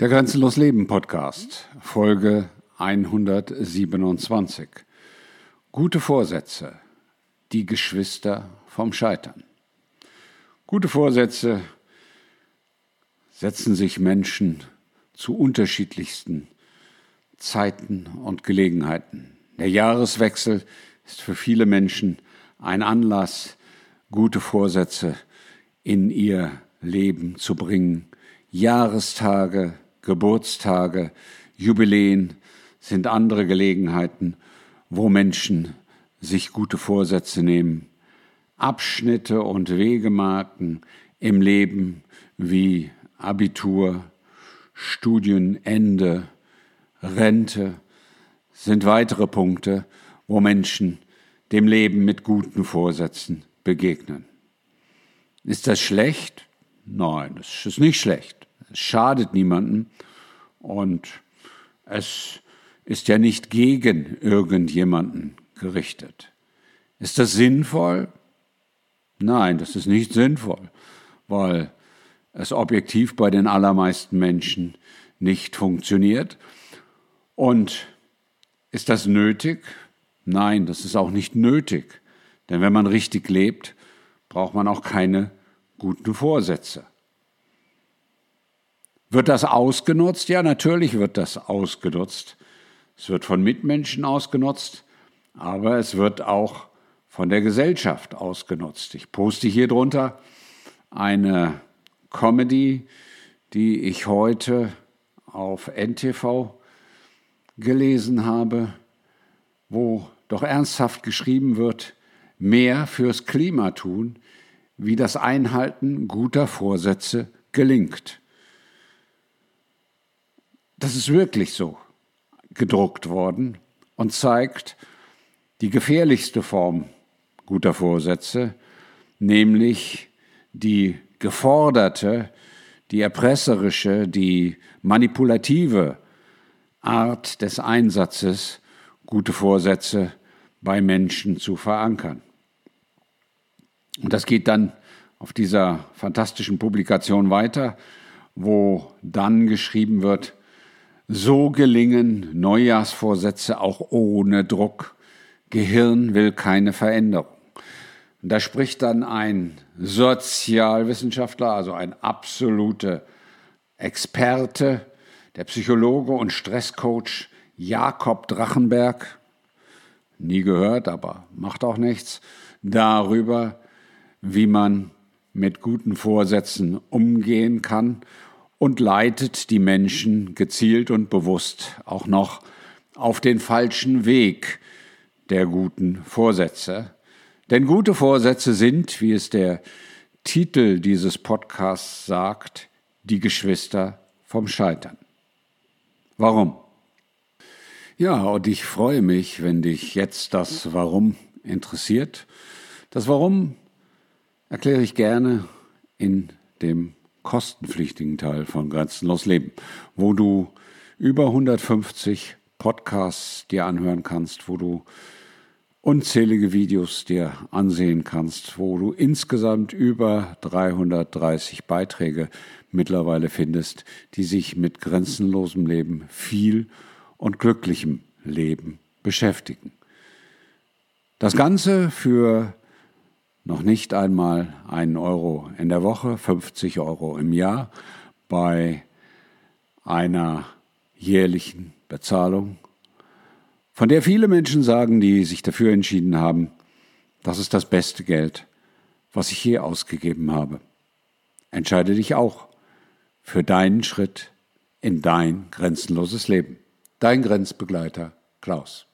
Der Grenzenlos Leben Podcast, Folge 127. Gute Vorsätze, die Geschwister vom Scheitern. Gute Vorsätze setzen sich Menschen zu unterschiedlichsten Zeiten und Gelegenheiten. Der Jahreswechsel ist für viele Menschen ein Anlass, gute Vorsätze in ihr Leben zu bringen. Jahrestage, Geburtstage, Jubiläen sind andere Gelegenheiten, wo Menschen sich gute Vorsätze nehmen. Abschnitte und Wegemarken im Leben wie Abitur, Studienende, Rente sind weitere Punkte, wo Menschen dem Leben mit guten Vorsätzen begegnen. Ist das schlecht? Nein, das ist nicht schlecht. Es schadet niemandem und es ist ja nicht gegen irgendjemanden gerichtet. Ist das sinnvoll? Nein, das ist nicht sinnvoll, weil es objektiv bei den allermeisten Menschen nicht funktioniert. Und ist das nötig? Nein, das ist auch nicht nötig. Denn wenn man richtig lebt, braucht man auch keine guten Vorsätze. Wird das ausgenutzt? Ja, natürlich wird das ausgenutzt. Es wird von Mitmenschen ausgenutzt, aber es wird auch von der Gesellschaft ausgenutzt. Ich poste hier drunter eine Comedy, die ich heute auf NTV gelesen habe, wo doch ernsthaft geschrieben wird, mehr fürs Klima tun, wie das Einhalten guter Vorsätze gelingt. Das ist wirklich so gedruckt worden und zeigt die gefährlichste Form guter Vorsätze, nämlich die geforderte, die erpresserische, die manipulative Art des Einsatzes, gute Vorsätze bei Menschen zu verankern. Und das geht dann auf dieser fantastischen Publikation weiter, wo dann geschrieben wird, so gelingen Neujahrsvorsätze auch ohne Druck. Gehirn will keine Veränderung. da spricht dann ein Sozialwissenschaftler, also ein absoluter Experte, der Psychologe und Stresscoach Jakob Drachenberg, nie gehört, aber macht auch nichts, darüber, wie man mit guten Vorsätzen umgehen kann und leitet die Menschen gezielt und bewusst auch noch auf den falschen Weg der guten Vorsätze. Denn gute Vorsätze sind, wie es der Titel dieses Podcasts sagt, die Geschwister vom Scheitern. Warum? Ja, und ich freue mich, wenn dich jetzt das Warum interessiert. Das Warum erkläre ich gerne in dem kostenpflichtigen Teil von Grenzenlos Leben, wo du über 150 Podcasts dir anhören kannst, wo du unzählige Videos dir ansehen kannst, wo du insgesamt über 330 Beiträge mittlerweile findest, die sich mit grenzenlosem Leben, viel und glücklichem Leben beschäftigen. Das Ganze für noch nicht einmal einen Euro in der Woche, 50 Euro im Jahr bei einer jährlichen Bezahlung, von der viele Menschen sagen, die sich dafür entschieden haben, das ist das beste Geld, was ich je ausgegeben habe. Entscheide dich auch für deinen Schritt in dein grenzenloses Leben. Dein Grenzbegleiter Klaus.